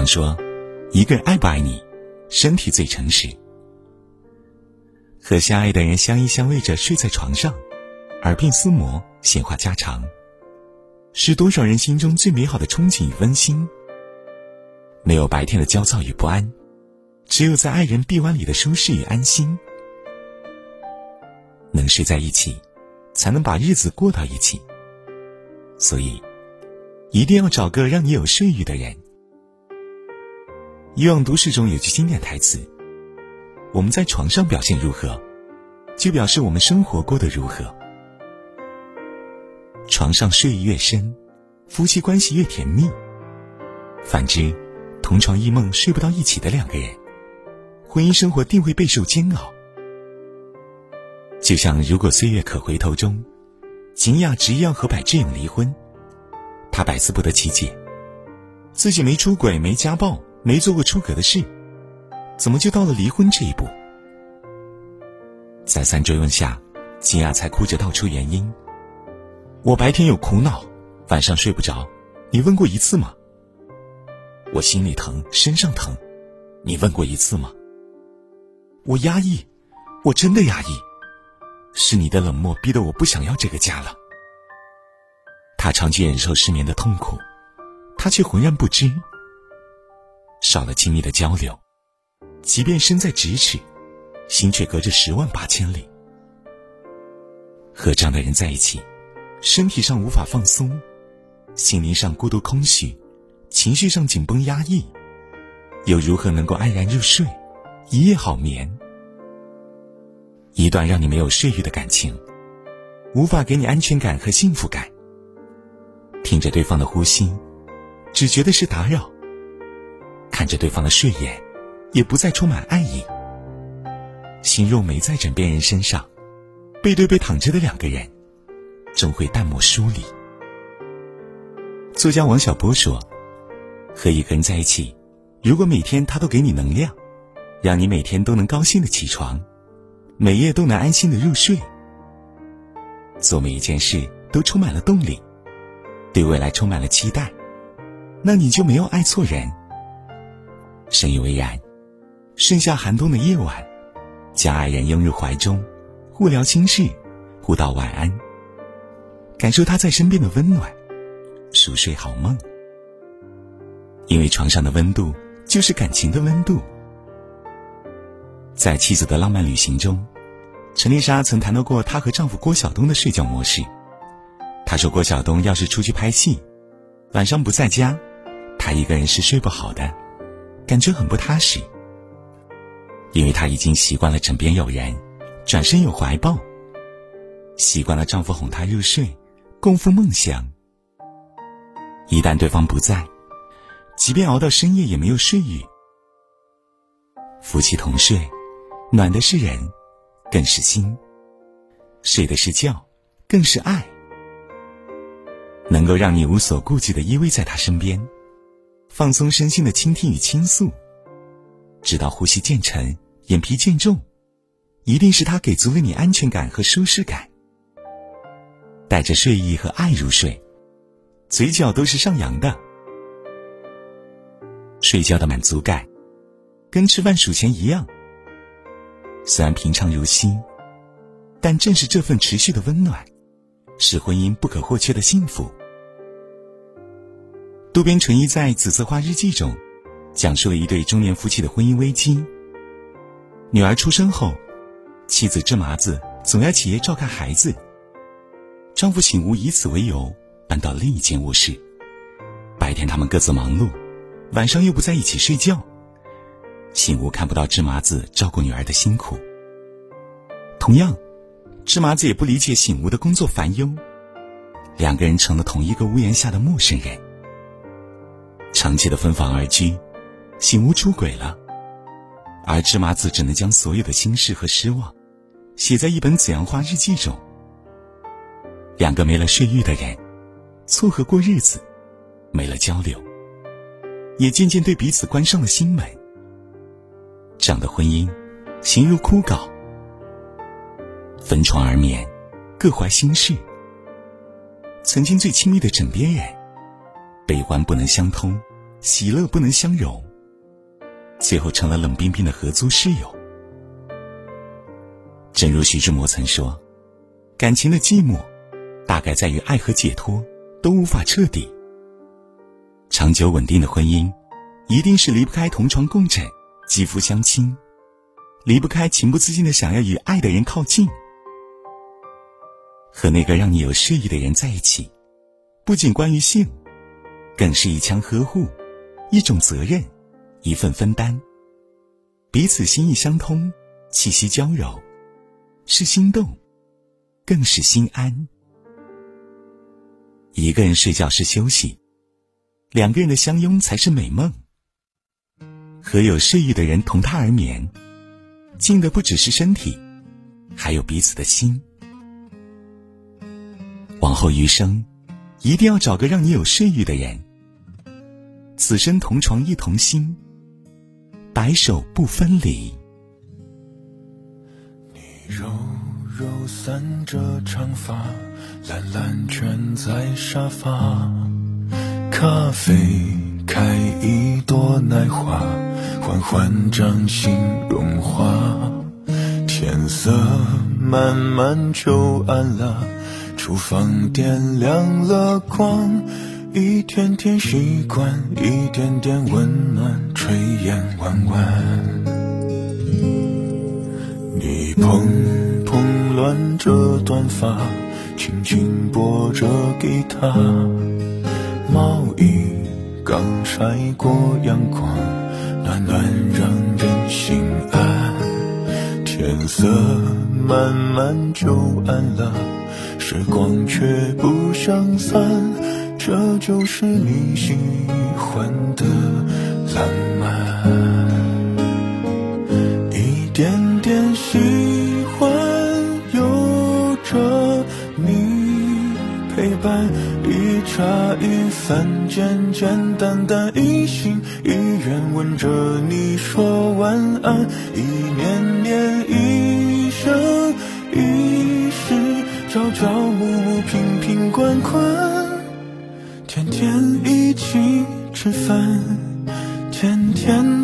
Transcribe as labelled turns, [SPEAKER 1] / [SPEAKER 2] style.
[SPEAKER 1] 常说，一个人爱不爱你，身体最诚实。和相爱的人相依相偎着睡在床上，耳鬓厮磨，闲话家常，是多少人心中最美好的憧憬与温馨。没有白天的焦躁与不安，只有在爱人臂弯里的舒适与安心。能睡在一起，才能把日子过到一起。所以，一定要找个让你有睡意的人。《欲望都市》中有句经典台词。我们在床上表现如何，就表示我们生活过得如何。床上睡意越深，夫妻关系越甜蜜。反之，同床异梦睡不到一起的两个人，婚姻生活定会备受煎熬。就像如果岁月可回头中，景雅执意要和柏志勇离婚，他百思不得其解，自己没出轨、没家暴、没做过出格的事。怎么就到了离婚这一步？再三追问下，金雅才哭着道出原因：我白天有苦恼，晚上睡不着，你问过一次吗？我心里疼，身上疼，你问过一次吗？我压抑，我真的压抑，是你的冷漠逼得我不想要这个家了。他长期忍受失眠的痛苦，他却浑然不知，少了亲密的交流。即便身在咫尺，心却隔着十万八千里。和这样的人在一起，身体上无法放松，心灵上孤独空虚，情绪上紧绷压抑，又如何能够安然入睡，一夜好眠？一段让你没有睡意的感情，无法给你安全感和幸福感。听着对方的呼吸，只觉得是打扰；看着对方的睡眼。也不再充满爱意，心若没在枕边人身上，背对背躺着的两个人，终会淡漠疏离。作家王小波说：“和一个人在一起，如果每天他都给你能量，让你每天都能高兴的起床，每夜都能安心的入睡，做每一件事都充满了动力，对未来充满了期待，那你就没有爱错人。”深以为然。盛夏寒冬的夜晚，将爱人拥入怀中，互聊心事，互道晚安，感受他在身边的温暖，熟睡好梦。因为床上的温度就是感情的温度。在妻子的浪漫旅行中，陈丽莎曾谈到过她和丈夫郭晓东的睡觉模式。她说郭晓东要是出去拍戏，晚上不在家，她一个人是睡不好的，感觉很不踏实。因为她已经习惯了枕边有人，转身有怀抱，习惯了丈夫哄她入睡，共赴梦想。一旦对方不在，即便熬到深夜也没有睡意。夫妻同睡，暖的是人，更是心；睡的是觉，更是爱。能够让你无所顾忌的依偎在他身边，放松身心的倾听与倾诉。直到呼吸渐沉，眼皮渐重，一定是他给足了你安全感和舒适感。带着睡意和爱入睡，嘴角都是上扬的。睡觉的满足感，跟吃饭数钱一样。虽然平常如昔，但正是这份持续的温暖，是婚姻不可或缺的幸福。渡边淳一在《紫色花日记》中。讲述了一对中年夫妻的婚姻危机。女儿出生后，妻子芝麻子总要起夜照看孩子，丈夫醒吾以此为由搬到另一间卧室。白天他们各自忙碌，晚上又不在一起睡觉。醒吾看不到芝麻子照顾女儿的辛苦，同样，芝麻子也不理解醒吾的工作烦忧，两个人成了同一个屋檐下的陌生人，长期的分房而居。醒悟出轨了，而芝麻子只能将所有的心事和失望，写在一本紫阳花日记中。两个没了睡欲的人，凑合过日子，没了交流，也渐渐对彼此关上了心门。这样的婚姻，形如枯槁。分床而眠，各怀心事。曾经最亲密的枕边人，悲欢不能相通。喜乐不能相容，最后成了冷冰冰的合租室友。正如徐志摩曾说：“感情的寂寞，大概在于爱和解脱都无法彻底。长久稳定的婚姻，一定是离不开同床共枕、肌肤相亲，离不开情不自禁的想要与爱的人靠近。和那个让你有睡意的人在一起，不仅关于性，更是一腔呵护，一种责任，一份分担。彼此心意相通，气息交柔。”是心动，更是心安。一个人睡觉是休息，两个人的相拥才是美梦。和有睡意的人同榻而眠，静的不只是身体，还有彼此的心。往后余生，一定要找个让你有睡意的人，此生同床一同心，白首不分离。
[SPEAKER 2] 你柔柔散着长发，懒懒蜷在沙发。咖啡开一朵奶花，缓缓掌心融化。天色慢慢就暗了，厨房点亮了光，一点点习惯，一点点温暖，炊烟弯弯。你蓬蓬乱着短发，轻轻拨着吉他。毛衣刚晒过阳光，暖暖让人心安。天色慢慢就暗了，时光却不想散，这就是你喜欢的浪漫。一点。点喜欢有着你陪伴，一茶一饭，简简单单，一心一愿吻着你说晚安，一年年，一生一世，朝朝暮暮，平平关关，一起吃饭，甜甜的。